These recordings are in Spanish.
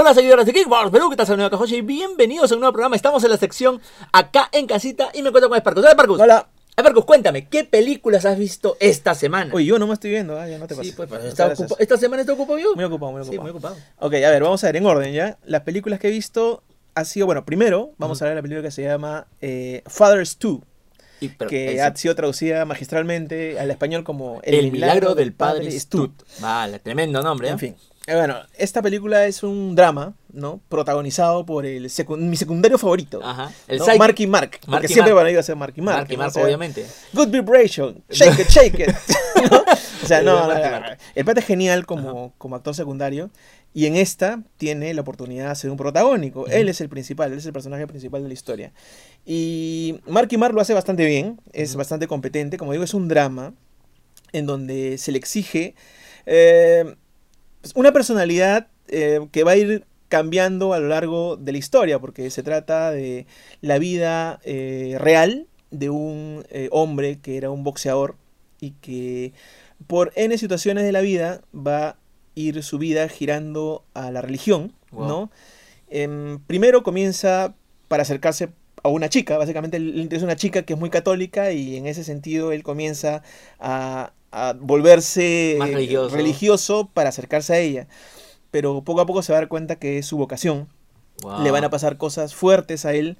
Hola seguidores de Kickbox Perú, ¿qué tal? Soy Nueva y bienvenidos a un nuevo programa. Estamos en la sección acá en casita y me encuentro con Sparkus. Hola Sparkus. Hola. Cuéntame, ¿qué películas has visto esta semana? Oye, yo no me estoy viendo, ah, ya no te sí, pases. pues, pero Muchas está ocupa- esta semana está ocupado yo. Muy ocupado, muy ocupado. Sí, muy ocupado. Ok, a ver, vamos a ver en orden ya. Las películas que he visto ha sido, bueno, primero vamos Ujú. a ver la película que se llama eh, Fathers 2, Y- pero que es- ha sido traducida magistralmente al español como El, milagro del padre Stu. Stut. Vale, tremendo nombre. ¿eh? En fin. Eh, bueno, esta película es un drama, ¿no? Protagonizado por el secu- mi secundario favorito. Ajá. El ¿no? Marky Mark. Porque siempre van a ir a ser Marky Mark. Marky ¿no? Mark, O sea, obviamente. Good vibration. Shake it, shake it. ¿No? O sea, no. El pata es genial como, como actor secundario. Y en esta tiene la oportunidad de ser un protagónico. Él es el principal, él es el personaje principal de la historia. Y Marky Mark lo hace bastante bien, es bastante competente. Como digo, es un drama en donde se le exige eh, una personalidad eh, que va a ir cambiando a lo largo de la historia, porque se trata de la vida eh, real de un eh, hombre que era un boxeador y que por N situaciones de la vida va a ir su vida girando a la religión, Wow. ¿no? Em, primero comienza para acercarse a una chica, básicamente le interesa una chica que es muy católica y en ese sentido él comienza a, a volverse Más religioso. religioso para acercarse a ella. Pero poco a poco se va a dar cuenta que es su vocación. Wow. Le van a pasar cosas fuertes a él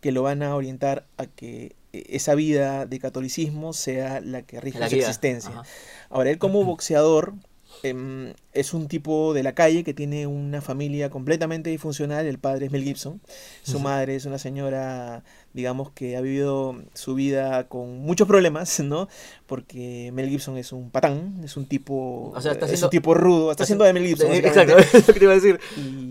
que lo van a orientar a que eh, esa vida de catolicismo sea la que rige La su existencia. Ajá. Ahora, él como boxeador em, es un tipo de la calle que tiene una familia completamente disfuncional. El padre es Mel Gibson. Su madre es una señora, digamos, que ha vivido su vida con muchos problemas, ¿no? Porque Mel Gibson es un patán, es un tipo, O sea, está es un tipo rudo, está haciendo de Mel Gibson. Exacto, es lo que te iba a decir. Y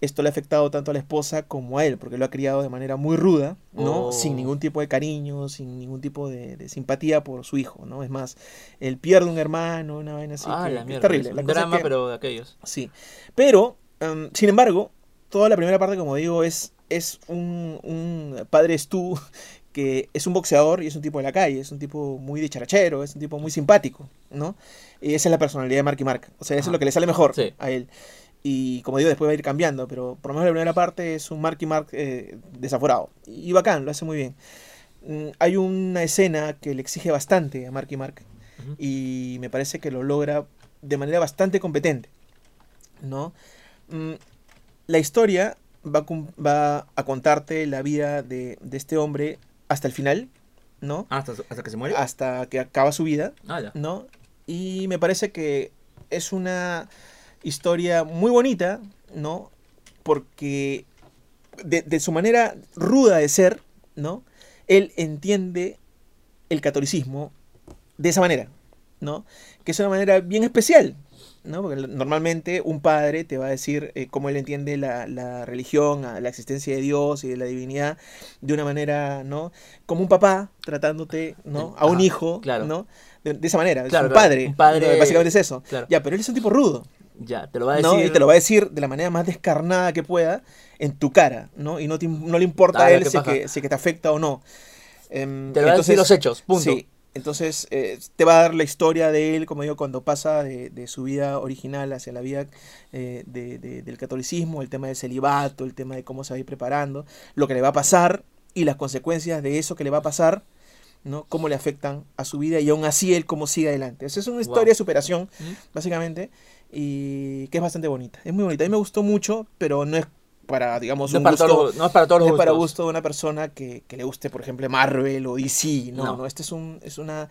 esto le ha afectado tanto a la esposa como a él, porque lo ha criado de manera muy ruda, ¿no? Oh. Sin ningún tipo de cariño, sin ningún tipo de, de simpatía por su hijo, ¿no? Es más, él pierde un hermano, una vaina así. ah, que- la mierda. es terrible. es La un cosa es drama, que- pero de aquellos. Sí. Pero, em, sin embargo, toda la primera parte, como digo, es, es un, un padre Stu que es un boxeador y es un tipo de la calle, es un tipo muy dicharachero, es un tipo muy simpático, ¿no? Y esa es la personalidad de Marky Mark. O sea, eso Ajá. es lo que le sale mejor Sí. a él. Y como digo, después va a ir cambiando, pero por lo menos la primera parte es un Marky Mark eh, desaforado. Y bacán, lo hace muy bien. Mm, Hay una escena que le exige bastante a Marky Mark Ujú. y me parece que lo logra de manera bastante competente, ¿no? Mm, La historia va a, va a contarte la vida de, de este hombre hasta el final, ¿no? Ah, hasta, hasta que se muere. Hasta que acaba su vida, Ah, ya. ¿no? Y me parece que es una historia muy bonita, ¿no? Porque de, de su manera ruda de ser, ¿no? Él entiende el catolicismo de esa manera, ¿no? Que es una manera bien especial, ¿no? Porque normalmente un padre te va a decir eh, cómo él entiende la, la religión, a la existencia de Dios y de la divinidad de una manera, ¿no? Como un papá tratándote, ¿no? A un hijo, claro. ¿no? De, de esa manera, Claro, es un claro, padre, un padre- básicamente es eso. Claro. Ya, pero él es un tipo rudo, Ya, te lo va a ¿no? decir. Y te lo va a decir de la manera más descarnada que pueda en tu cara, ¿no? Y no, te no le importa a él si, que, si que te afecta o no. Em, Te lo va a decir entonces- los hechos, punto. Sí, entonces eh, te va a dar la historia de él, como digo, cuando pasa de, de su vida original hacia la vida eh, de- de- del catolicismo, el tema del celibato, el tema de cómo se va a ir preparando, lo que le va a pasar y las consecuencias de eso que le va a pasar, ¿no? Cómo le afectan a su vida y aún así él cómo sigue adelante. Esa es una historia Wow. de superación, ¿Mm? básicamente, y que es bastante bonita. Es muy bonita. A mí me gustó mucho, pero no es para, digamos, No es un para gusto... no es para todos No los es para gusto de una persona que, que le guste, por ejemplo, Marvel o DC, no, No. no, este es un es una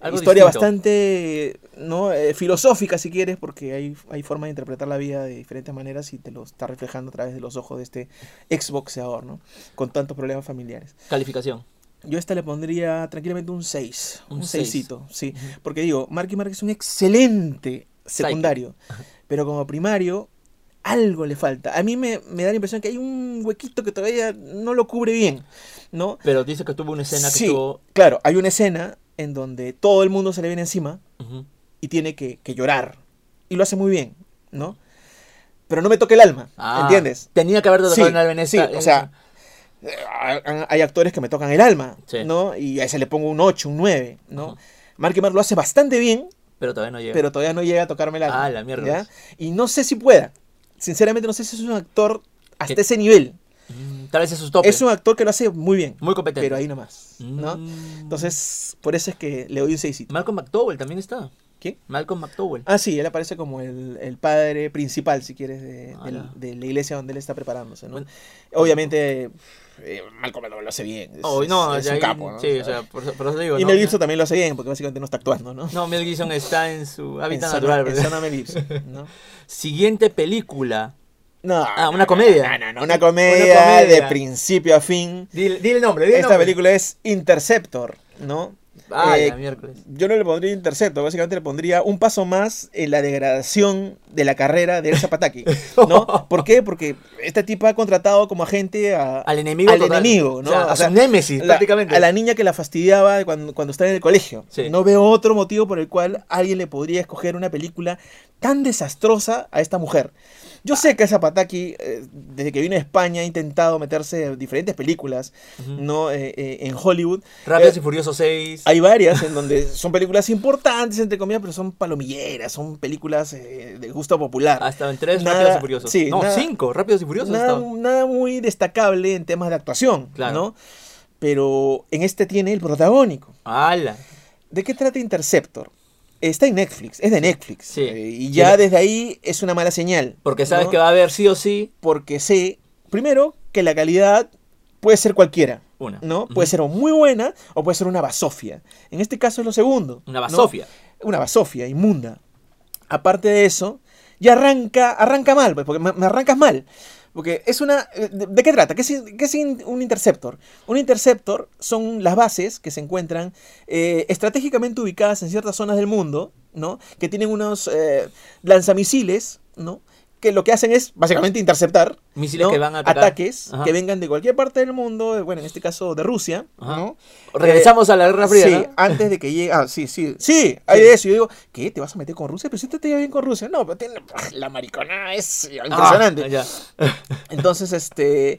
Algo historia distinto. bastante no Eh, filosófica si quieres, porque hay, hay formas de interpretar la vida de diferentes maneras y te lo está reflejando a través de los ojos de este ex boxeador, ¿no? Con tantos problemas familiares. Calificación. Yo a esta le pondría tranquilamente un 6, Un un seis. 6 sí, porque digo, Marky Mark es un excelente secundario, pero como primario algo le falta. A mí me, me da la impresión que hay un huequito que todavía no lo cubre bien, ¿no? Pero dice que tuvo una escena que Sí. estuvo. Claro, hay una escena en donde todo el mundo se le viene encima y tiene que, que llorar. Y lo hace muy bien, ¿no? Pero no me toca el alma, Ah, ¿entiendes? Tenía que haberte tocado Sí, en Venecia. sí, o sea, hay- actores que me tocan el alma, Sí. ¿no? Y a ese le pongo un 8, un 9, ¿no? Ujú. Marky Mark lo hace bastante bien, Pero todavía no llega. pero todavía no llega a tocarme alma. Ah, la mierda. ¿ya? Y no sé si pueda. sinceramente no sé si es un actor hasta ¿Qué? ese nivel. Mm, Tal vez es sus topes. Es un actor que lo hace muy bien, Muy competente. pero ahí nomás, ¿no? Mm. Entonces, por eso es que le doy un 6. Malcolm McDowell también está. ¿Quién? Malcolm McDowell. Ah, sí, él aparece como el, el padre principal, si quieres, de, Ah, del- ya. de la iglesia donde él está preparándose, ¿no? Bueno. Obviamente, eh, Malcolm McDowell lo hace bien. Es, Oh, no, es un capo, ¿no? Sí, o sea, por, eso- por eso digo. y. Mel Gibson también lo hace bien, porque básicamente no está actuando, ¿no? No, Mel Gibson está en su hábitat en natural. zona Mel Gibson, ¿no? Siguiente película. No, Ah, una comedia. No, no, no, una comedia, Una comedia. de principio a fin. Dile, dile el nombre, dile el Esta nombre. película es Interceptor, ¿no? Ah, Eh, miércoles. Yo no le pondría Interceptor, básicamente le pondría un paso más en la degradación de la carrera de Elsa Pataki, ¿no? ¿Por qué? Porque esta tipa ha contratado como agente a, Al enemigo al total. enemigo, ¿no? O sea, a O sea, su némesis, la- prácticamente. A la niña que la fastidiaba cuando, cuando estaba en el colegio. Sí. No veo otro motivo por el cual alguien le podría escoger una película tan desastrosa a esta mujer. Yo sé que esa Pataki, eh, desde que vino a España, ha intentado meterse en diferentes películas. ¿no? Eh, eh, en Hollywood. Rápidos Eh, y Furiosos 6. hay varias en donde son películas importantes, entre comillas, pero son palomilleras, son películas de gusto popular. Ha estado en 3 Nada- Rápidos y Furiosos. sí, no, nada- 5 Rápidos y Furiosos. nada, nada muy destacable en temas de actuación, Claro. ¿no? Pero en este tiene el protagónico. ¡Hala! ¿De qué trata Interceptor? Está en Netflix, es de Netflix. Sí. eh, y ya desde ahí es una mala señal. Porque sabes ¿no? que va a haber sí o sí Porque sé, primero, que la calidad puede ser cualquiera. una. ¿no? Puede ser o muy buena o puede ser una basofia. En este caso es lo segundo. Una ¿no? basofia. Una basofia, inmunda. Aparte de eso, ya arranca, arranca mal, pues, porque me, me arrancas mal. Porque es una... eh, ¿De, qué trata? ¿Qué es, un interceptor? Un interceptor son las bases que se encuentran eh, estratégicamente ubicadas en ciertas zonas del mundo, ¿no? Que tienen unos eh, lanzamisiles, ¿no? Que lo que hacen es básicamente interceptar Misiles ¿no? que van a ataques Ajá. que vengan de cualquier parte del mundo, eh, bueno, en este caso de Rusia. ¿no? Regresamos a la Guerra Fría. Sí, ¿no? antes de que llegue. Ah, sí, sí. Sí, hay de eso. Yo digo, ¿qué? ¿Te vas a meter con Rusia? Pero si te te lleva bien con Rusia. No, pero tiene- la maricona es impresionante. Ah, ya. Entonces, este.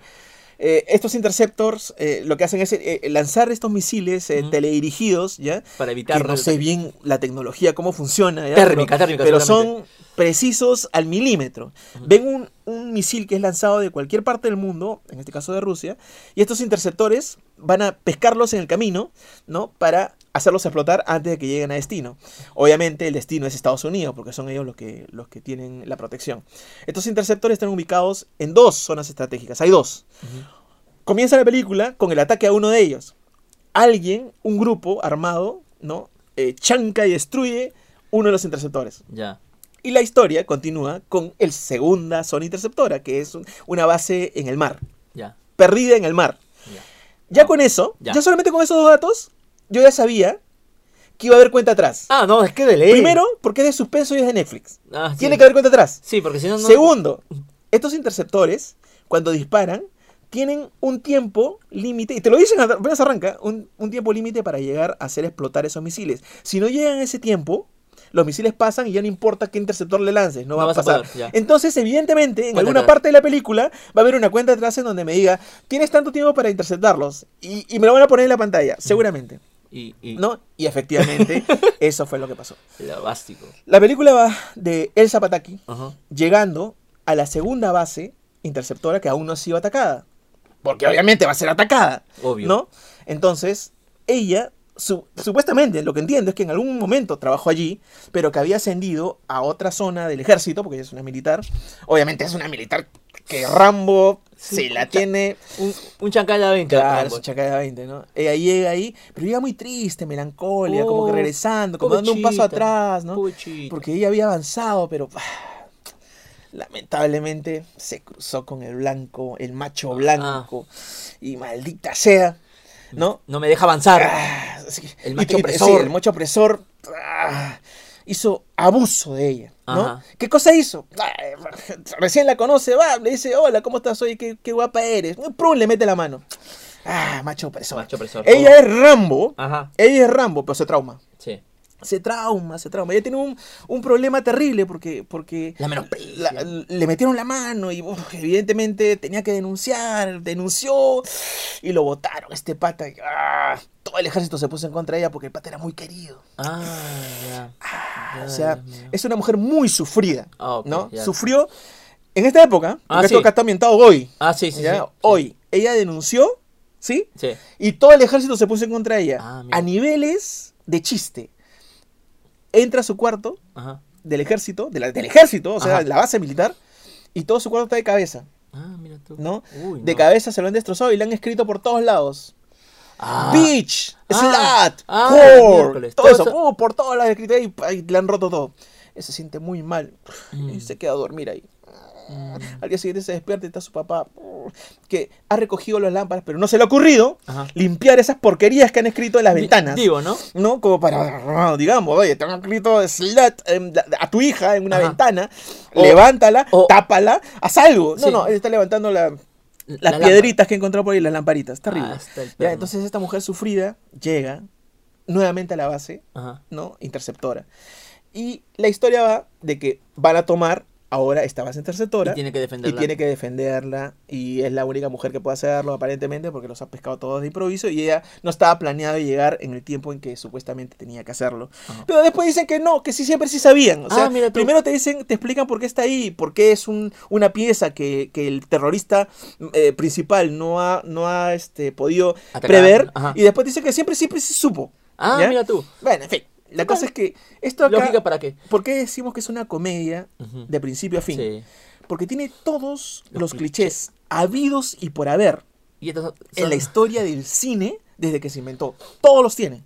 Eh, estos interceptors eh, lo que hacen es eh, lanzar estos misiles eh, teledirigidos, ¿ya? Para Que evitar. no sé bien la tecnología, cómo funciona. ¿ya? Térmica, pero, térmica, Pero son precisos al milímetro. Ven un, un misil que es lanzado de cualquier parte del mundo, en este caso de Rusia, y estos interceptores van a pescarlos en el camino, ¿no? Para hacerlos explotar antes de que lleguen a destino. Obviamente el destino es Estados Unidos, porque son ellos los que, los que tienen la protección. Estos interceptores están ubicados en dos zonas estratégicas. Hay dos. Comienza la película con el ataque a uno de ellos. Alguien, un grupo armado, ¿no? Eh, chanca y destruye uno de los interceptores. Ya. Y la historia continúa con el segunda zona interceptora, que es un- una base en el mar, Ya. perdida en el mar. Ya. Ya con eso, Ya. ya solamente con esos dos datos, yo ya sabía que iba a haber cuenta atrás. Ah, no, es que de ley. Primero, porque es de suspenso y es de Netflix. Ah, sí. Tiene que haber cuenta atrás. Sí, porque si no. no- Segundo, estos interceptores, cuando disparan, tienen un tiempo límite, y te lo dicen apenas arranca, un, un tiempo límite para llegar a hacer explotar esos misiles. Si no llegan a ese tiempo, los misiles pasan y ya no importa qué interceptor le lances, no, No va a pasar. poder. Entonces, evidentemente, en Cuenta alguna atrás. parte de la película va a haber una cuenta atrás en donde me diga, tienes tanto tiempo para interceptarlos, y, y me lo van a poner en la pantalla, seguramente. Y, y ¿No? Y efectivamente, eso fue lo que pasó. Básico. La película va de Elsa Pataki, Ajá. llegando a la segunda base interceptora que aún no ha sido atacada. Porque obviamente va a ser atacada. Obvio. ¿No? Entonces, ella, su- supuestamente, lo que entiendo es que en algún momento trabajó allí, pero que había ascendido a otra zona del ejército, porque ella es una militar. Obviamente es una militar que Rambo Sí, la tiene. Un, un chancala 20. Claro, chaca de 20, ¿no? Ella llega ahí, pero llega muy triste, melancolia, como que Oh, regresando, como dando un paso atrás, ¿no? Porque ella había avanzado, pero ah, lamentablemente se cruzó con el blanco, el macho blanco, y maldita sea, ¿no? No me deja avanzar. Ah, sí. El macho y- opresor. sí, el macho opresor ah, hizo abuso de ella, ¿no? Ajá. ¿Qué cosa hizo? Recién la conoce, va, le dice, hola, ¿cómo estás? Oye, qué, qué guapa eres. Prum, le mete la mano. Ah, macho opresor. Macho opresor. Ella es Rambo, Ajá. ella es Rambo, pero se trauma. Sí. Se trauma, se trauma. Ella tiene un, un problema terrible porque, porque La menosprecia. la- le metieron la mano y evidentemente tenía que denunciar, denunció y lo votaron. Este pata, y, ah, todo el ejército se puso en contra de ella porque el pata era muy querido. Ah, ya. Ya, o sea, es una mujer muy sufrida, Ah, ¿no? ya. Sufrió en esta época, porque Ah, esto sí. acá está ambientado hoy, Ah, sí, sí, sí. hoy, ella denunció, ¿sí? Sí. Y todo el ejército se puso en contra de ella. Ah, a niveles de chiste. Entra a su cuarto Ajá. del ejército, de la- del ejército, o sea, Ajá. de la base militar, y todo su cuarto está de cabeza, Ah, mira tú. ¿no? Uy, De no. cabeza se lo han destrozado y le han escrito por todos lados. Ah. Bitch, Ah. slut, Ah, whore, todo Todo eso, eso- uh, por todos lados escrito ahí, ahí le han roto todo. Él se siente muy mal Mm. y se queda a dormir ahí. Mm. Al día siguiente se despierta y está su papá que ha recogido las lámparas, pero no se le ha ocurrido Ajá. limpiar esas porquerías que han escrito en las ventanas. Digo, ¿no? ¿no? Como para, digamos, oye, te han escrito la- a tu hija en una Ajá. ventana, O- levántala, o- tápala, haz algo. No, Sí. no, él está levantando la- La las piedritas que encontró por ahí, las lamparitas. Terrible. Ah, Ya, entonces esta mujer sufrida llega nuevamente a la base, Ajá. ¿no? Interceptora. Y la historia va de que van a tomar ahora esta base interceptora. Y tiene que Y defenderla. tiene que defenderla y es la única mujer que puede hacerlo aparentemente porque los ha pescado todos de improviso y ella no estaba planeado llegar en el tiempo en que supuestamente tenía que hacerlo. Ajá. Pero después dicen que no, que sí siempre sí sabían. O sea, Ah, mira tú. primero te dicen, te explican por qué está ahí, por qué es un, una pieza que, que el terrorista eh, principal no ha, no ha este, podido Atacar. prever Ajá. y después dice que siempre siempre sí supo. Ah, ¿ya? mira tú. Bueno, en fin, la cosa es que esto acá, Lógica para qué. ¿por qué decimos que es una comedia Ujú. de principio a fin? Sí. Porque tiene todos Los los, clichés. clichés habidos y por haber Y estos son- en la historia del cine desde que se inventó. Todos los tiene.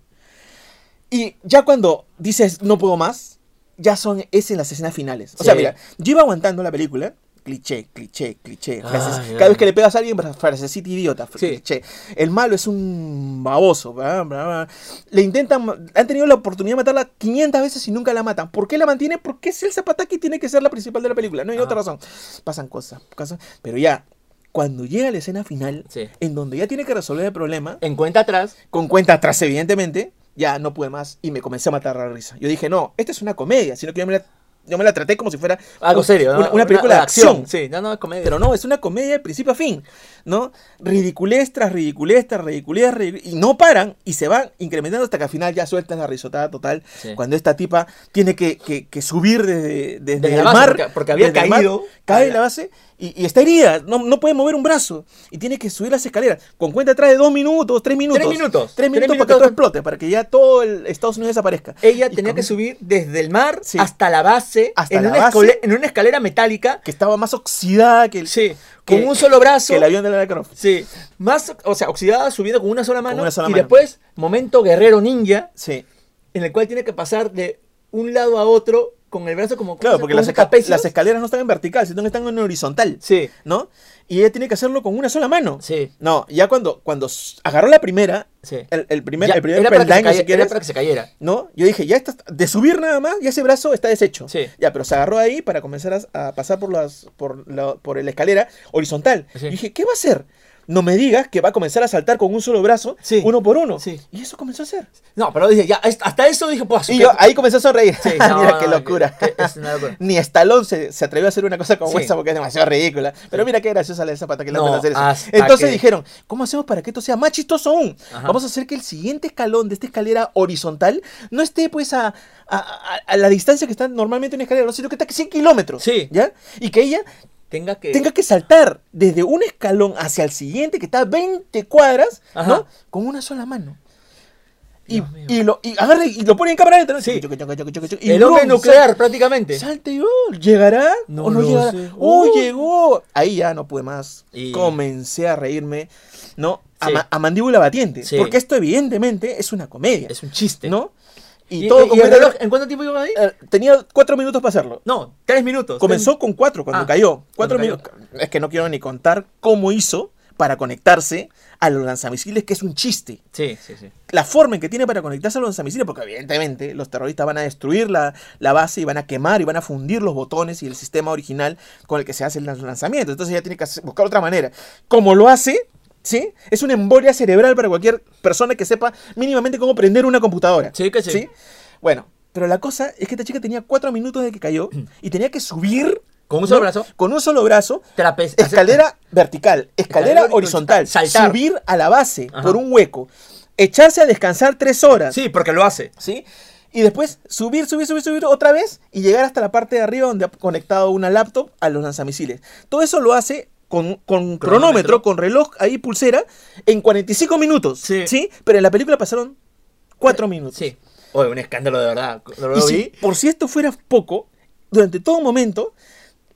Y ya cuando dices no puedo más, ya son es en las escenas finales. O sea, Sí. mira, yo iba aguantando la película. Cliché, cliché, cliché. Frases- ay. cada vez que le pegas a alguien, frasecita idiota. Sí. Cliché. El malo es un baboso. bla, bla, bla. Le intentan. Han tenido la oportunidad de matarla 500 veces y nunca la matan. ¿Por qué la mantiene? Porque es el Zapataki y tiene que ser la principal de la película. No hay otra razón. Pasan cosas, cosas. Pero ya, cuando llega la escena final, Sí. en donde ya tiene que resolver el problema, En cuenta atrás. con cuenta atrás, evidentemente, ya no pude más y me comencé a matar la risa. Yo dije, no, esta es una comedia, sino que yo me la, yo me la traté como si fuera Algo serio, ¿no? una, una película de acción. Sí, no, no, es comedia. Pero no, es una comedia de principio a fin, ¿no? Ridiculez tras ridiculez tras ridiculez, y no paran y se van incrementando hasta que al final ya sueltan la risotada total Sí. cuando esta tipa tiene que, que- que subir desde, desde Desde el base, mar. porque- porque había el mar, caído. cae Ah, la base y, y está herida, no, no puede mover un brazo y tiene que subir las escaleras con cuenta atrás de dos minutos, tres minutos. Tres minutos. Tres minutos Tres para que todo explote, para que ya todo el Estados Unidos desaparezca. Ella Y tenía con- que subir desde el mar Sí. hasta la base, Hasta en, la una base. escole- en una escalera metálica. Que estaba más oxidada que el, Sí, que- con un solo brazo. que el avión de la Croft. Sí, más, o sea, oxidada, subida con una sola mano. una sola y mano. después, momento guerrero ninja, Sí. en el cual tiene que pasar de un lado a otro con el brazo como Claro, porque las, esca- las escaleras no están en vertical, sino que están en horizontal, Sí, ¿no? Y ella tiene que hacerlo con una sola mano. sí, No, ya cuando, cuando agarró la primera, sí. el, el primer, Ya, el primer era, para que se peldaño, si cayera, quieres, era para que se cayera. ¿no? Yo dije, ya está, de subir nada más, ya ese brazo está deshecho. Sí. Ya, pero se agarró ahí para comenzar a, a pasar por las por la, por la escalera horizontal. Sí. Dije, ¿qué va a hacer? No me digas que va a comenzar a saltar con un solo brazo, Sí. uno por uno. Sí. Y eso comenzó a hacer. No, pero dije, ya, hasta eso dije, pues. Y ¿qué- yo ahí comencé a sonreír. Sí, Mira qué locura. que- que es una locura. Ni Stallone se, se atrevió a hacer una cosa como esa porque es demasiado ridícula. Pero mira qué graciosa la de Zapata que le No, hacer eso. Entonces que- dijeron, ¿cómo hacemos para que esto sea más chistoso aún? Ajá. Vamos a hacer que el siguiente escalón de esta escalera horizontal no esté pues a, a- a- a la distancia que está normalmente una escalera, no, sino que está a 100 kilómetros. Sí. ¿Ya? Y que ella Tenga que. tenga que saltar desde un escalón hacia el siguiente que está a 20 cuadras, Ajá. ¿no? Con una sola mano. Y, y lo, y agarra y lo pone en cámara lenta. y el hombre nuclear, prácticamente. Salta y oh, ¿llegará No o no llegará? sé. ¡Oh, Uh. llegó! Ahí ya no pude más. Y- Comencé a reírme, ¿no? A, Sí. a mandíbula batiente. Sí. Porque esto evidentemente es una comedia, Es un chiste. ¿no? Y, ¿Y, todo y con el reloj, ¿En cuánto tiempo iba ahí? Eh, Tenía cuatro minutos para hacerlo. No, tres minutos. Comenzó con cuatro cuando Ah, cayó. Cuatro cuando minutos. Es que no quiero ni contar cómo hizo para conectarse a los lanzamisiles, que es un chiste. Sí, sí, sí. La forma en que tiene para conectarse a los lanzamisiles, porque evidentemente los terroristas van a destruir la, la base y van a quemar y van a fundir los botones y el sistema original con el que se hace el lanz- lanzamiento. Entonces ella tiene que buscar otra manera. Como lo hace, ¿sí? Es una embolia cerebral para cualquier persona que sepa mínimamente cómo prender una computadora. Sí, que sí. Bueno, pero la cosa es que esta chica tenía cuatro minutos de que cayó y tenía que subir Con un solo ¿no? brazo. Con un solo brazo. Trape- Escalera vertical, escalera Escalera horizontal, saltar. subir a la base Ajá. por un hueco, echarse a descansar tres horas, Sí, porque lo hace. ¿sí? y después subir, subir, subir, subir otra vez y llegar hasta la parte de arriba donde ha conectado una laptop a los lanzamisiles. Todo eso lo hace con, con cronómetro, Cronómetro. con reloj ahí pulsera, en 45 minutos. Sí. Sí. Pero en la película pasaron 4 minutos. Sí. Oye, un escándalo de verdad. Lo Y si- vi. por si esto fuera poco, durante todo momento,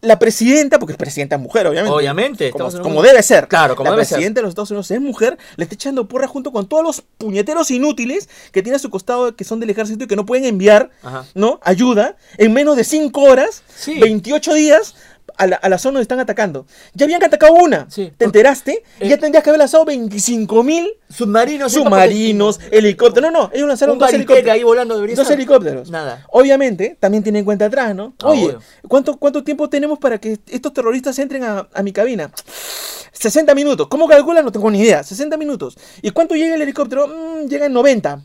la presidenta, porque es presidenta mujer, obviamente. Obviamente. Como, un- debe ser. Claro, como la debe ser. presidenta de los Estados Unidos es mujer, le está echando porra junto con todos los puñeteros inútiles que tiene a su costado, que son del ejército y que no pueden enviar, Ajá. ¿no? Ayuda en menos de 5 horas, Sí. 28 días. A la, a la zona donde están atacando. Ya habían atacado una. Sí. ¿Te enteraste? Y Eh. ya tendrías que haber lanzado 25 mil Submarinos. submarinos, helicópteros. No, no, ellos lanzaron Un dos helicópteros. ahí volando Dos estar. helicópteros. Nada. Obviamente, también tiene en cuenta atrás, ¿no? Ah, Oye, obvio. ¿cuánto, ¿cuánto tiempo tenemos para que estos terroristas entren a, a mi cabina? 60 minutos. ¿Cómo calculan? No tengo ni idea. 60 minutos. ¿Y cuánto llega el helicóptero? Mm, llega en 90.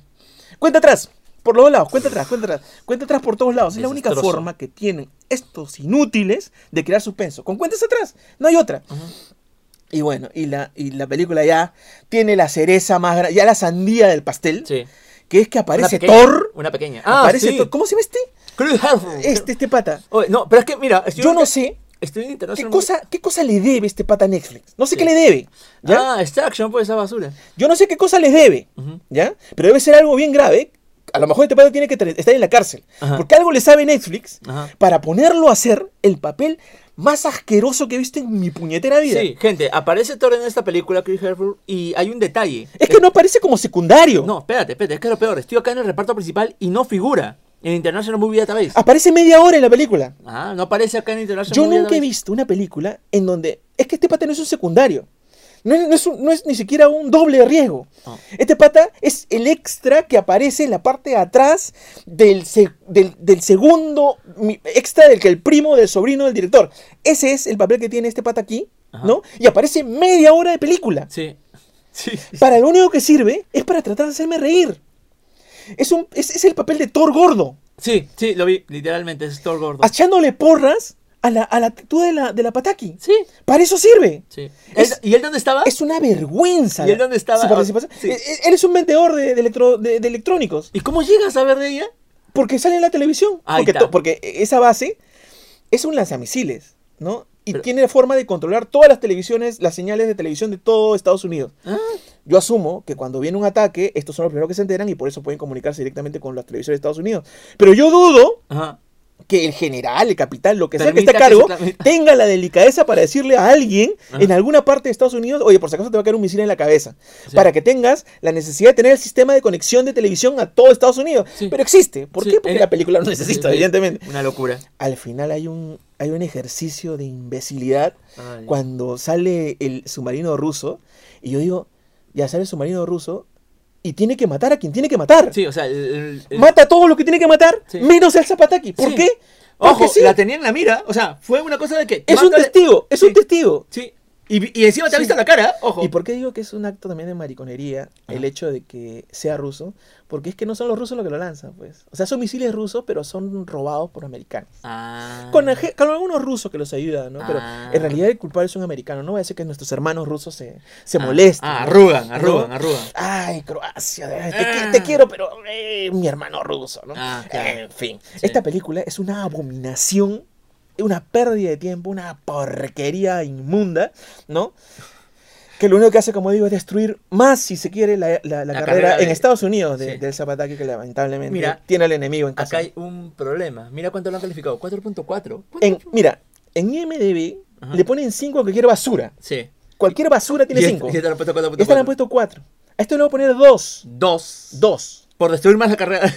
Cuenta atrás. Por los dos lados. Cuenta atrás, cuenta atrás. Cuenta atrás por todos lados. Es la única Desastroso. forma que tienen estos inútiles de crear suspenso. Con cuentas atrás. No hay otra. Y bueno, y la, y la película ya tiene la cereza más grande, ya la sandía del pastel, Sí. que es que Una aparece pequeña, Thor. Una pequeña. Ah, aparece sí. Thor. ¿Cómo se llama este? Este, este pata. Oye, no, pero es que mira. Yo no sé qué cosa, qué cosa le debe este pata a Netflix. No sé Sí. qué le debe. ¿ya? Ah, Extraction, pues esa basura. Yo no sé qué cosa les debe. Ujú. ¿Ya? Pero debe ser algo bien grave. A lo mejor este pata tiene que estar en la cárcel. Ajá. Porque algo le sabe Netflix Ajá. para ponerlo a hacer el papel más asqueroso que he visto en mi puñetera vida. Sí, gente, aparece Thor en esta película, Chris Hemsworth, y hay un detalle. Es que no aparece como secundario. No, espérate, espérate, es que es lo peor. Estoy acá en el reparto principal y no figura en International Movie Database. Aparece media hora en la película. Ah, no aparece acá en International Yo Movie nunca he visto una película en donde. Es que este pata no es un secundario. No es, no es un- no es ni siquiera un doble riesgo. No. Este pata es el extra que aparece en la parte de atrás del, se- del, del segundo extra del que el primo del sobrino del director. Ese es el papel que tiene este pata aquí, Ajá. ¿no? Y aparece media hora de película. Sí. Sí. Para lo único que sirve es para tratar de hacerme reír. Es, un, es, es el papel de Thor gordo. Sí, sí, lo vi, literalmente, es Thor gordo. Echándole porras a la, a la actitud de la, de la pataki. Sí, Para eso sirve. sí. Es- ¿Él- ¿Y él dónde estaba? Es una vergüenza. ¿Y él dónde estaba? su participación. Sí. Eh, eh, Él es un vendedor de, de electro- de- de electrónicos. ¿Y cómo llegas a ver de ella? Porque sale en la televisión. Ahí Porque, está. porque esa base es un lanzamisiles, ¿no? Y Pero- tiene forma de controlar todas las televisiones, las señales de televisión de todo Estados Unidos. Ah, Yo asumo que cuando viene un ataque, estos son los primeros que se enteran y por eso pueden comunicarse directamente con las televisiones de Estados Unidos. Pero yo dudo ajá. Que el general, el capitán, lo que sea que esté a cargo, tenga la delicadeza para decirle a alguien Ajá. en alguna parte de Estados Unidos, oye, por si acaso te va a caer un misil en la cabeza, Sí. para que tengas la necesidad de tener el sistema de conexión de televisión a todo Estados Unidos. Sí. Pero existe. ¿Por Sí, qué? Porque eh, la película no necesita, evidentemente. Una locura. Al final hay un, hay un ejercicio de imbecilidad Ay. cuando sale el submarino ruso y yo digo, ya sale el submarino ruso y tiene que matar a quien tiene que matar. Sí, o sea, el, el- el- Mata todo lo que tiene que matar, Sí. menos al Zapataki. ¿Por Sí. qué? Porque Ojo, sí. la tenía en la mira. O sea, fue una cosa de que. Es un testigo, es un testigo. Sí. Y, y encima te ha Sí. visto la cara, ojo. ¿Y por qué digo que es un acto también de mariconería el hecho de que sea ruso? Porque es que no son los rusos los que lo lanzan, pues. O sea, son misiles rusos, pero son robados por americanos. Ah. Con, algunos rusos que los ayudan, ¿no? Pero Ah. en realidad el culpable es un americano. No voy a decir que nuestros hermanos rusos se, se Ah, molesten. Ah, ¿no? arrugan, arrugan, arrugan. Ay, Croacia, te, Ah. te quiero, pero eh, mi hermano ruso, ¿no? Ah, claro. En fin, Sí. esta película es una abominación, una pérdida de tiempo, una porquería inmunda, ¿no? Que lo único que hace, como digo, es destruir más, si se quiere, la, la- la La carrera, carrera de- en Estados Unidos de- Sí. del Zapataki, que lamentablemente Mira, tiene al enemigo en casa. Acá hay un problema. Mira cuánto lo han calificado. 4.4. En, mira, en IMDB Ajá. le ponen 5 a cualquier basura. Sí. Cualquier basura tiene Y 5. este- y este le han puesto 4.4. Esta le han puesto 4. A esto le voy a poner 2. Dos. 2. Por destruir más la carrera.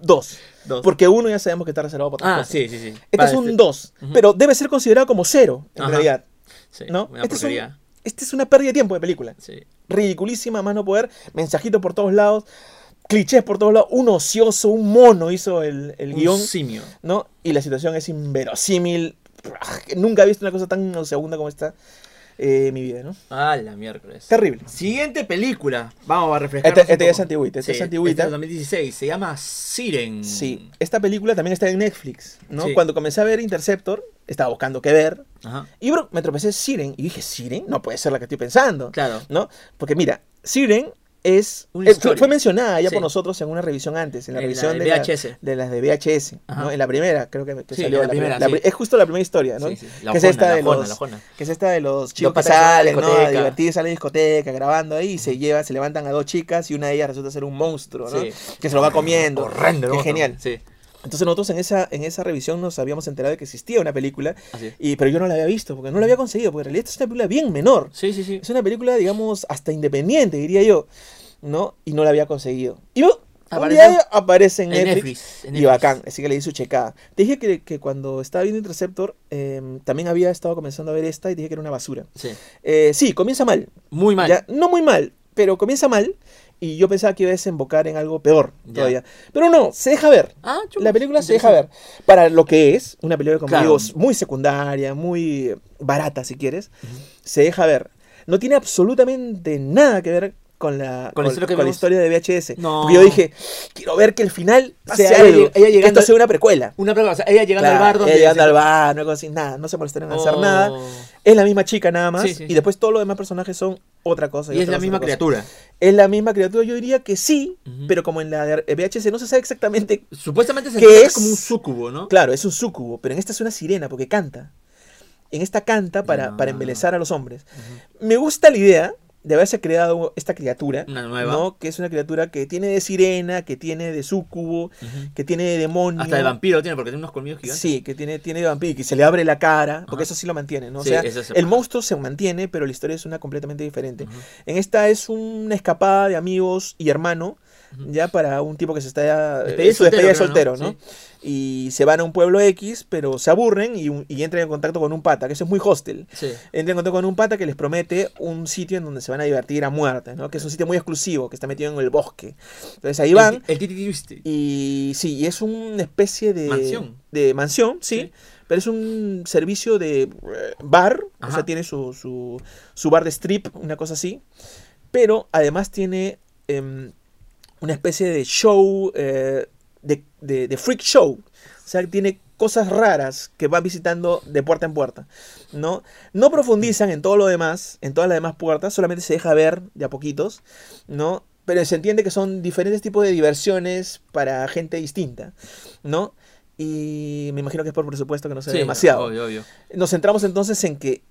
2. Dos. Porque uno ya sabemos que está reservado para otras Ah, cosas. sí, sí, sí. Este Vale, es un este- 2, Ujú. pero debe ser considerado como 0, en Ajá. realidad. Sí, ¿no? Una Este es, un- este es una pérdida de tiempo de película. Sí. Ridiculísima, más no poder. Mensajito por todos lados. Clichés por todos lados. Un ocioso, un mono hizo el, el Un guion. simio. ¿no? Y la situación es inverosímil. Nunca he visto una cosa tan segunda como esta eh, mi vida, ¿no? Ah, la miércoles. Terrible. Siguiente película. Vamos a refrescar. Esta, esta ya es antigüita, esta es antigüita. Este es 2016. Se llama Siren. Sí, esta película también está en Netflix, ¿no? Sí. Cuando comencé a ver Interceptor, estaba buscando qué ver. Ajá. Y bro, me tropecé Siren y dije, ¿Siren? No puede ser la que estoy pensando. Claro. ¿No? Porque mira, Siren es, es- fue, historia. fue mencionada ya Sí. por nosotros en una revisión antes, en la En la revisión de la- VHS. de las de VHS. ¿no? En la primera, creo que, que Sí, salió la primera, sí. es justo la primera historia, ¿no? Que es esta de los que es esta de los chicos que salen, ¿no? A divertirse a la discoteca, grabando ahí, y se llevan, se levantan a dos chicas y una de ellas resulta ser un monstruo, ¿no? Que se lo va comiendo. Horrendo, ¿no? genial. Sí, Entonces nosotros en esa, en esa revisión nos habíamos enterado de que existía una película, y, pero yo no la había visto, porque no la había conseguido, porque en realidad es una película bien menor. Sí, sí, sí. Es una película, digamos, hasta independiente, diría yo, ¿no? Y no la había conseguido. Y oh, un Apareció día aparece en, En Netflix, Netflix. en y Netflix. bacán, así que le di su checada. Te dije que, que cuando estaba viendo Interceptor, eh, también había estado comenzando a ver esta y dije que era una basura. Sí. Eh, sí, comienza mal. Muy mal. Ya, no muy mal, pero comienza mal y yo pensaba que iba a desembocar en algo peor todavía. Pero no, se deja ver. Ah. La película se deja ver. Para lo que es, una película, como Claro. digo, muy secundaria, muy barata, si quieres, se deja ver. No tiene absolutamente nada que ver con la, Con la historia que con la vimos. historia de VHS. No. Porque yo dije, quiero ver que el final sea algo, ella que llegando esto sea una precuela. Una pregunta, o sea, ella llegando Claro, al bar donde... ella llegando al bar, no así, nada, no se molestaron en hacer Oh. nada. Es la misma chica nada más, Sí, sí, y después todos los demás personajes son otra cosa. Y es la misma criatura. Es la misma criatura, yo diría que sí, pero como en la de VHS no se sabe exactamente Supuestamente se ¿Qué trata es? como un súcubo, ¿no? Claro, es un súcubo, pero en esta es una sirena porque canta. En esta canta para, Ah. para embelezar a los hombres. Me gusta la idea de haberse creado esta criatura, Una nueva. ¿no? Que es una criatura que tiene de sirena, que tiene de súcubo, Ujú. que tiene de demonio. Hasta de vampiro tiene, porque tiene unos colmillos gigantes. Sí, que tiene, tiene de vampiro y que se le abre la cara, porque eso sí lo mantiene, ¿no? O sea, se el monstruo se mantiene, pero la historia es una completamente diferente. En esta es una escapada de amigos y hermano. Ya para un tipo que se está Despedida su despedida de soltero, soltero, creo, ¿no? Y se van a un pueblo X, pero se aburren y, y entran en contacto con un pata, que eso es muy hostel. Sí. Entran en contacto con un pata que les promete un sitio en donde se van a divertir a muerte, ¿no? Que es un sitio muy exclusivo, que está metido en el bosque. Entonces ahí van. El, el. Y sí, y es una especie de Mansión. De mansión, sí, Sí. Pero es un servicio de eh, bar, o sea, tiene su, su, su bar de strip, una cosa así. Pero además tiene em, una especie de show, eh, de, de- de freak show. O sea, tiene cosas raras que van visitando de puerta en puerta. ¿no? no profundizan en todo lo demás, en todas las demás puertas, solamente se deja ver de a poquitos, ¿no? Pero se entiende que son diferentes tipos de diversiones para gente distinta, ¿no? Y me imagino que es por presupuesto que no se ve Sí, demasiado. Obvio, obvio. Nos centramos entonces en que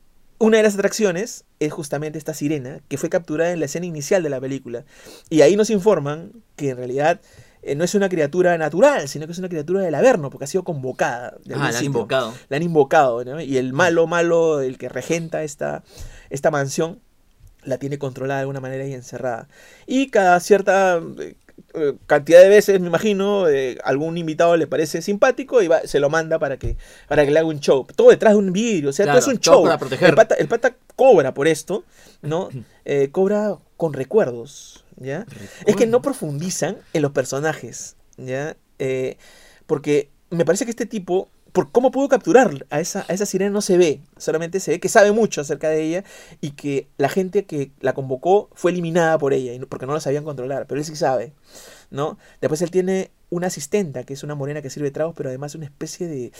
una de las atracciones es justamente esta sirena que fue capturada en la escena inicial de la película. Y ahí nos informan que en realidad eh, no es una criatura natural, sino que es una criatura del Averno, porque ha sido convocada. de Ah, la han invocado. La han invocado, ¿no? Y el malo, malo, el que regenta esta, esta mansión, la tiene controlada de alguna manera y encerrada. Y cada cierta eh, cantidad de veces, me imagino, eh, algún invitado le parece simpático y va- se lo manda para que, para que le haga un show. Todo detrás de un vidrio, o sea, Claro, todo es un show. para proteger. El pata, el pata cobra por esto, ¿no? Eh, cobra con recuerdos, ¿ya? Es que no profundizan en los personajes, ¿ya? Porque me parece que este tipo, por cómo pudo capturar a esa, a esa sirena no se ve, solamente se ve que sabe mucho acerca de ella y que la gente que la convocó fue eliminada por ella, y porque no la sabían controlar, pero él sí sabe, ¿no? Después él tiene una asistenta, que es una morena que sirve tragos, pero además una especie de,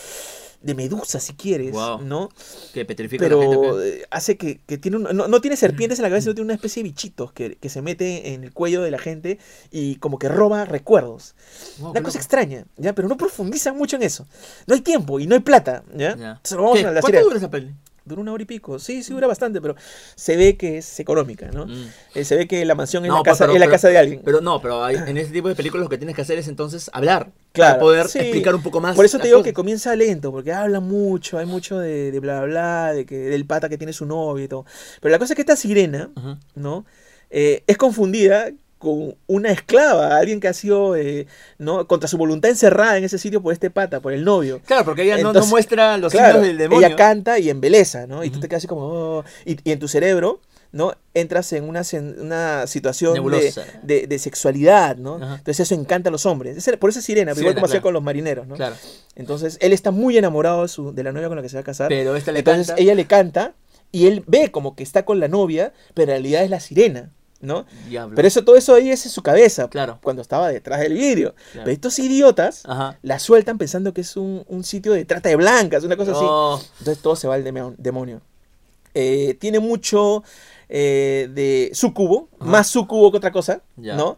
de medusa, si quieres, Guau. ¿no? Que petrifica a la pero gente. eh, hace que, que tiene un- no, no tiene serpientes en la cabeza, sino tiene una especie de bichitos que, que se mete en el cuello de la gente y como que roba recuerdos. Wow, Una cosa loco. extraña, ¿ya? Pero no profundizan mucho en eso. No hay tiempo y no hay plata, ¿ya? Lo vamos ¿Qué? a la ¿Cuánto dura esa peli? Dura una hora y pico. Sí, sí dura bastante, pero se ve que es económica, ¿no? Mm. Eh, se ve que la mansión es, No, la, casa, pero- es la casa de alguien. Pero no, pero hay- en este tipo de películas lo que tienes que hacer es entonces hablar. Claro, Para poder sí. explicar un poco más. Por eso te digo cosas. que comienza lento, porque habla mucho, hay mucho de, de bla bla bla, de que del pata que tiene su novio y todo. Pero la cosa es que esta sirena. ¿no? Eh, es confundida con una esclava, alguien que ha sido, eh, ¿no? Contra su voluntad encerrada en ese sitio por este pata, por el novio. Claro, porque ella no- muestra los Claro, signos del demonio. ella canta y embeleza, ¿no? Y tú te quedas así como, oh, y, y en tu cerebro, ¿no? Entras en una, una situación de, de- de sexualidad, ¿no? Entonces eso encanta a los hombres. Por eso es sirena, igual como hacía con los marineros, ¿no? Claro. Entonces él está muy enamorado de, su, de la novia con la que se va a casar. Pero esta le Entonces canta. ella le canta y él ve como que está con la novia, pero en realidad es la sirena, ¿no? Diablo. Pero eso, todo eso ahí es en su cabeza, Claro. cuando estaba detrás del vidrio. Claro. Pero estos idiotas Ajá. la sueltan pensando que es un, un sitio de trata de blancas, una cosa así. No. Entonces todo se va al demo- demonio. Eh, tiene mucho eh, de sucubo, Ajá. más sucubo que otra cosa, Ya. ¿no?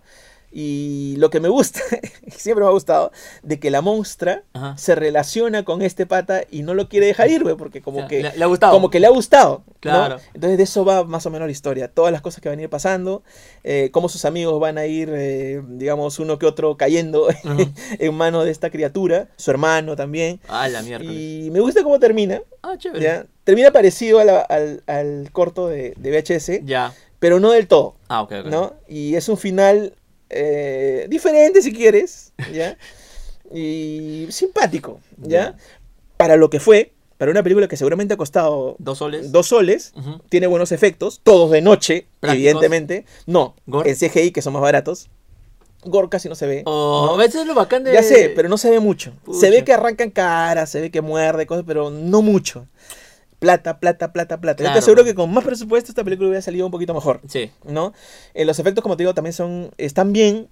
Y lo que me gusta, siempre me ha gustado, de que la monstrua Ajá. se relaciona con este pata y no lo quiere dejar ir, güey, porque como que le, le ha gustado. como que le ha gustado. ¿no? Claro. Entonces de eso va más o menos la historia. Todas las cosas que van a ir pasando, eh, cómo sus amigos van a ir, eh, digamos, uno que otro cayendo en manos de esta criatura, su hermano también. Ah, la mierda. Y me gusta cómo termina. Ah, chévere. ¿ya? Termina parecido a la- al, al corto de, de VHS, Ya. pero no del todo. Ah, ok, ok. ¿no? Y es un final eh, diferente si quieres, ¿ya? Y simpático, ¿ya? Ya. Para lo que fue, para una película que seguramente ha costado Dos soles. dos soles, Ujú. tiene buenos efectos, todos de noche, ¿Prácticos? evidentemente. No, ¿Gore? en CGI, que son más baratos. Gore casi no se ve. Oh, ¿no? ¿ves? Es lo bacán de. Ya sé, pero no se ve mucho. Se ve Pucha. que arrancan caras, se ve que muerde, cosas, pero no mucho. Plata, plata, plata, plata. Yo Claro, te aseguro que con más presupuesto esta película hubiera salido un poquito mejor. Sí. ¿no? Eh, los efectos, como te digo, también son están bien,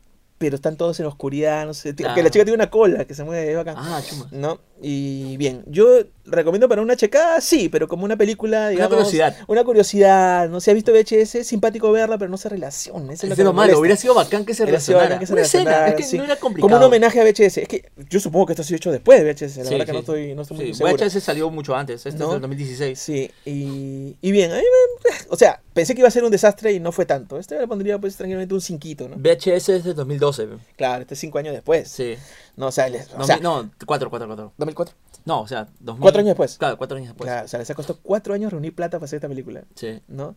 pero están todos en oscuridad, no sé. Que la chica tiene una cola que se mueve es bacán. Ah. ¿No? Y bien, yo recomiendo para una checada, sí, pero como una película, digamos. curiosidad. Una curiosidad, no sé, has visto VHS, es simpático verla, pero no se relaciona. Eso es Es lo de que malo. Hubiera sido bacán que se relacionara. bacán que se Una escena. Es que sí. no era complicado. Como un homenaje a VHS. Es que yo supongo que esto ha sido hecho después de VHS, la Sí, verdad que no estoy, no estoy muy Sí, seguro. VHS salió mucho antes. Este ¿No? es del 2016. Sí, y, y bien, a mí me- o sea, pensé que iba a ser un desastre y no fue tanto. Este le pondría pues tranquilamente un cinquito, ¿no? VHS es del 2012. Claro, este es cinco años después. Sí. No, o sea, les- o No, sea, mi- no, cuatro, cuatro, cuatro. 2004. No, o sea, 2000. Cuatro años después. Claro, cuatro años después. Claro, o sea, les ha costado cuatro años reunir plata para hacer esta película, Sí. ¿no?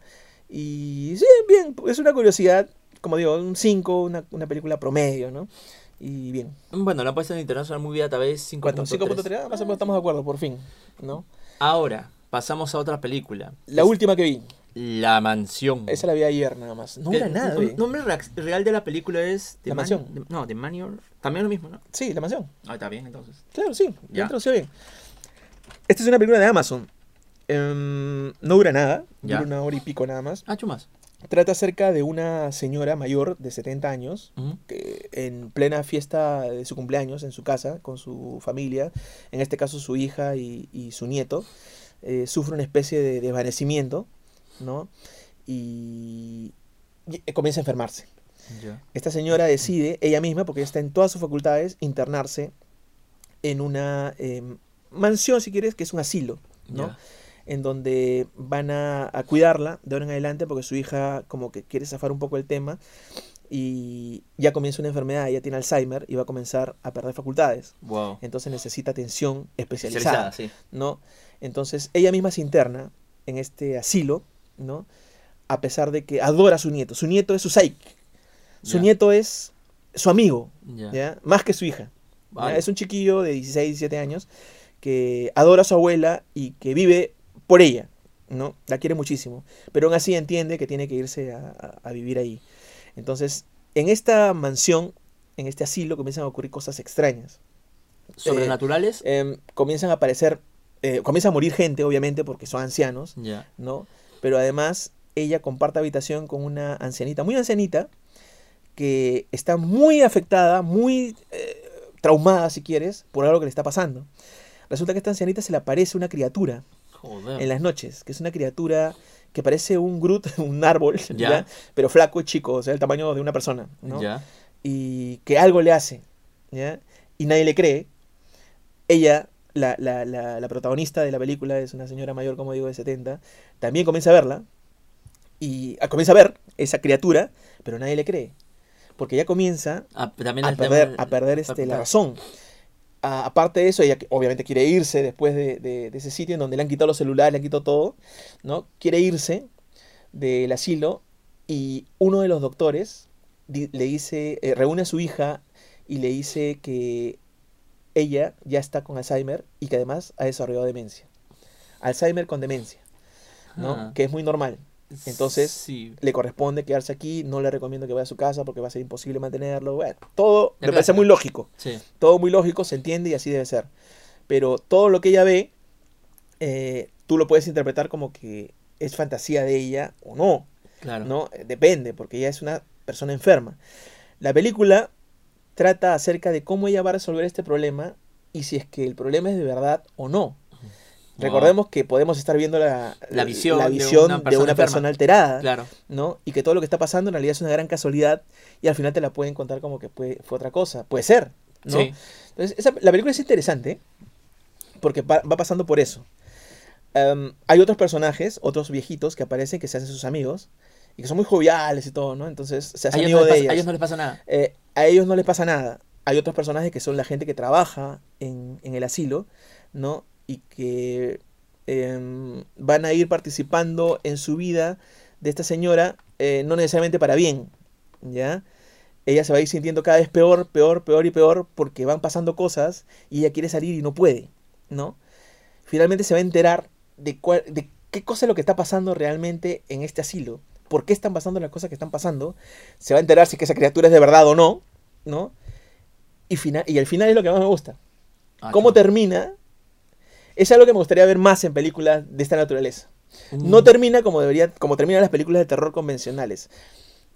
Y sí, bien, es una curiosidad, como digo, un 5, una, una película promedio, ¿no? Y bien. Bueno, la puesta en International Movie Database ¿Cuánto? 5.3. 5.3, ah, más o menos estamos de acuerdo, por fin, ¿no? Ahora, pasamos a otra película. La Es última que vi, La Mansión. esa la vi ayer nada más. No era nada, El nombre real de la película es... The La Man- Mansión. The- no, The Manor. También lo mismo, ¿no? Sí, La Mansión. Ah, está bien, entonces. Claro, sí, ya introdució bien. Esta es una película de Amazon. Em, no dura nada, Ya. dura una hora y pico nada más. Ah, chumas. Trata acerca de una señora mayor de 70 años que en plena fiesta de su cumpleaños en su casa con su familia, en este caso su hija y, y su nieto, eh, sufre una especie de desvanecimiento, ¿no? Y, y comienza a enfermarse. Esta señora decide, ella misma, porque está en todas sus facultades, internarse en una em, mansión, si quieres, que es un asilo, ¿no? En donde van a, a cuidarla de ahora en adelante, porque su hija como que quiere zafar un poco el tema y ya comienza una enfermedad, ella tiene Alzheimer y va a comenzar a perder facultades. Wow. Entonces necesita atención especializada, Especializada, sí. ¿no? Entonces ella misma se interna en este asilo, ¿no? A pesar de que adora a su nieto. Su nieto es su psyche. Su nieto es su amigo, Ya. ¿ya? Más que su hija. Es un chiquillo de 16, 17 años que adora a su abuela y que vive por ella, ¿no? La quiere muchísimo, pero aún así entiende que tiene que irse a, a- a vivir ahí. Entonces, en esta mansión, en este asilo, comienzan a ocurrir cosas extrañas. ¿Sobrenaturales? Em, comienzan a aparecer, eh, comienza a morir gente, obviamente, porque son ancianos. ¿no? Pero además, ella comparte habitación con una ancianita, muy ancianita, que está muy afectada, muy eh, traumada, si quieres, por algo que le está pasando. Resulta que a esta ancianita se le aparece una criatura Joder. en las noches, que es una criatura que parece un Groot, un árbol, Ya. ¿ya? pero flaco y chico, o sea, el tamaño de una persona, ¿no? Ya. y que algo le hace, ¿ya? Y nadie le cree. Ella, la, la, la, la protagonista de la película, es una señora mayor, como digo, de 70, también comienza a verla, y ah, comienza a ver esa criatura, pero nadie le cree. Porque ella comienza Ah, también a perder, a perder este, la razón. Aparte de eso, ella obviamente quiere irse después de, de- de ese sitio en donde le han quitado los celulares, le han quitado todo, ¿no? Quiere irse del asilo y uno de los doctores di- le dice, eh, reúne a su hija y le dice que ella ya está con Alzheimer y que además ha desarrollado demencia. Alzheimer con demencia, ¿no? Ah. Que es muy normal. Entonces, Sí. le corresponde quedarse aquí, no le recomiendo que vaya a su casa porque va a ser imposible mantenerlo. Bueno, todo me parece muy lógico. Sí. Todo muy lógico, se entiende y así debe ser. Pero todo lo que ella ve, eh, tú lo puedes interpretar como que es fantasía de ella o no. Claro. ¿no? Eh, Depende, porque ella es una persona enferma. La película trata acerca de cómo ella va a resolver este problema y si es que el problema es de verdad o no. Recordemos que podemos estar viendo la, La visión la de visión una de persona una persona alterada, Claro. ¿no? Y que todo lo que está pasando en realidad es una gran casualidad y al final te la pueden contar como que fue, fue otra cosa. Puede ser, ¿no? Sí. Entonces, esa- la película es interesante porque va, va pasando por eso. Em, hay otros personajes, otros viejitos que aparecen que se hacen sus amigos y que son muy joviales y todo, ¿no? Entonces se hace amigo no de pasa, ellos. a ellos no les pasa nada. Eh, a ellos no les pasa nada. Hay otros personajes que son la gente que trabaja en, el asilo, ¿no? Y que em, van a ir participando en su vida de esta señora, eh, no necesariamente para bien, ¿ya? Ella se va a ir sintiendo cada vez peor, peor, peor y peor porque van pasando cosas y ella quiere salir y no puede, ¿no? Finalmente se va a enterar de, de qué cosa es lo que está pasando realmente en este asilo, por qué están pasando las cosas que están pasando, se va a enterar si es que esa criatura es de verdad o no, ¿no? Y, final, y al final es lo que más me gusta. Ah, ¿Cómo termina? Es algo que me gustaría ver más en películas de esta naturaleza. Mm. No termina como debería, como terminan las películas de terror convencionales.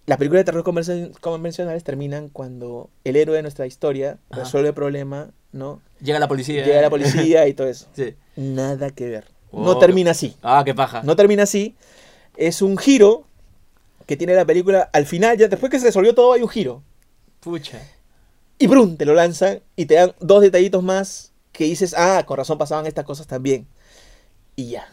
Las películas de terror convenci- convencionales terminan cuando el héroe de nuestra historia Ajá. resuelve el problema, ¿no? Llega la policía. Llega la policía y todo eso. Sí. Nada que ver. No termina así. Ah, qué paja. No termina así. Es un giro que tiene la película al final, ya después que se resolvió todo, hay un giro. Pucha. Y ¡brum! te lo lanzan y te dan dos detallitos más que dices, ah, con razón pasaban estas cosas también. Y ya.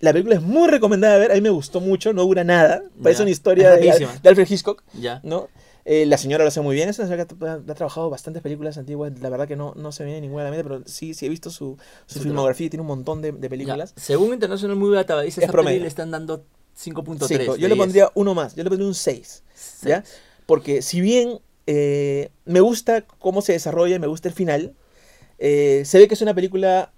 La película es muy recomendada de ver, a mí me gustó mucho, no dura nada. Parece Ya. una historia de, Alfred Hitchcock, Ya. ¿no? Eh, la señora lo hace muy bien, es una señora que ha, ha trabajado bastantes películas antiguas, la verdad que no, no se me viene ninguna a la mente, pero sí, sí he visto su, su Su filmografía y tiene un montón de, de Ya. películas. Según International Movie Database, Es esa promedio. le están dando 5.3. Cinco. de Yo le 10. pondría uno más, yo le pondría un 6. ¿ya? Porque si bien eh, me gusta cómo se desarrolla, me gusta el final, eh, se ve que es una película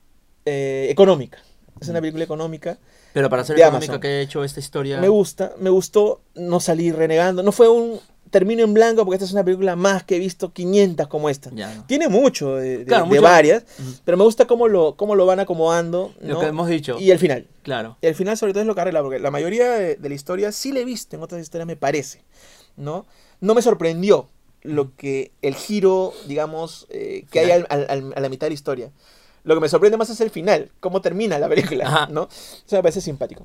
eh, económica. Es una Mm. película económica. Pero para ser económica Amazon. que ha hecho esta historia. Me gusta, me gustó, no salí renegando. No fue un termino en blanco porque esta es una película más que he visto 500 como esta. Ya, ¿no? Tiene mucho de, de- Claro, de mucho- varias, pero me gusta cómo lo, cómo lo van acomodando. Lo ¿no? que hemos dicho. Y el final. Claro. Y al final, sobre todo, es lo que arregla, porque la mayoría de, de la historia sí la he visto en otras historias, me parece, ¿no? No me sorprendió lo que el giro, digamos, eh, que hay al- al- al- a la mitad de la historia. Lo que me sorprende más es el final, cómo termina la película, Ajá. ¿no? Eso me parece simpático.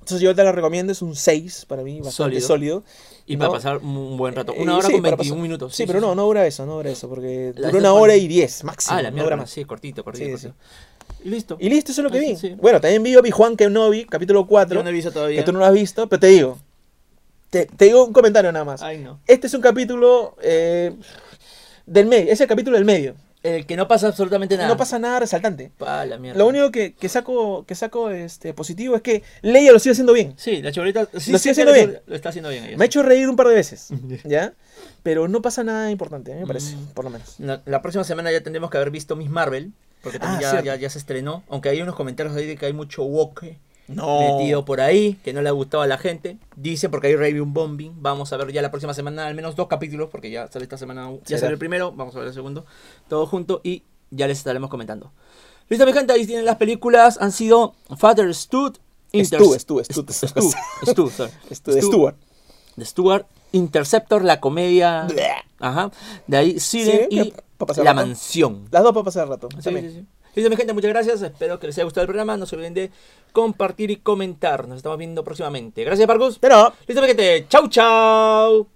Entonces yo te la recomiendo, es un 6 para mí, bastante Sólido. sólido. Y ¿no? para pasar un buen rato. Eh, Una hora sí, con para 21 pasar- minutos. Sí, pero no, no dura eso, no dura eso, porque dura una hora y 10, máximo, Ah, la no mierda. dura más. Sí, cortito, cortito. Sí, cortito. Y listo. Y listo, eso es lo que Ah, vi. sí, sí. Bueno, también vi Obi-Juan Kenobi, capítulo 4. Yo no he visto todavía. Que tú no lo has visto, pero te digo. Te, te digo un comentario nada más. Ay, no. Este es un capítulo eh, del medio. Es el capítulo del medio. El que no pasa absolutamente nada. No pasa nada resaltante. Pa, la mierda. Lo único que, que saco, que saco este, positivo es que Leia lo sigue haciendo bien. Sí, la chabolita. Sí, Lo sigue haciendo bien. Lo está haciendo bien ella. Me ha hecho reír un par de veces. ¿Ya? Pero no pasa nada importante, a mí me parece, Mm. por lo menos. La, la próxima semana ya tendremos que haber visto Miss Marvel. Porque también Ah, ya, ya, ya se estrenó. Aunque hay unos comentarios ahí de que hay mucho woke No. metido por ahí. Que no le ha gustado a la gente. Dice porque hay review bombing. Vamos a ver ya la próxima semana al menos dos capítulos. Porque ya sale esta semana. Ya sale el primero. Vamos a ver el segundo. Todo junto. Y ya les estaremos comentando. Listo, mi gente. Ahí tienen las películas. Han sido Father Stud. Stu, Stu, Stu, Stuart. de Stuart, Interceptor, la comedia. Ajá. De ahí Siren y La. Mansión. Las dos para pasar rato. Listo, mi gente, muchas gracias. Espero que les haya gustado el programa. No se olviden de compartir y comentar. Nos estamos viendo próximamente. Gracias, Parcus. Pero. Listo, mi gente. Chau, chau.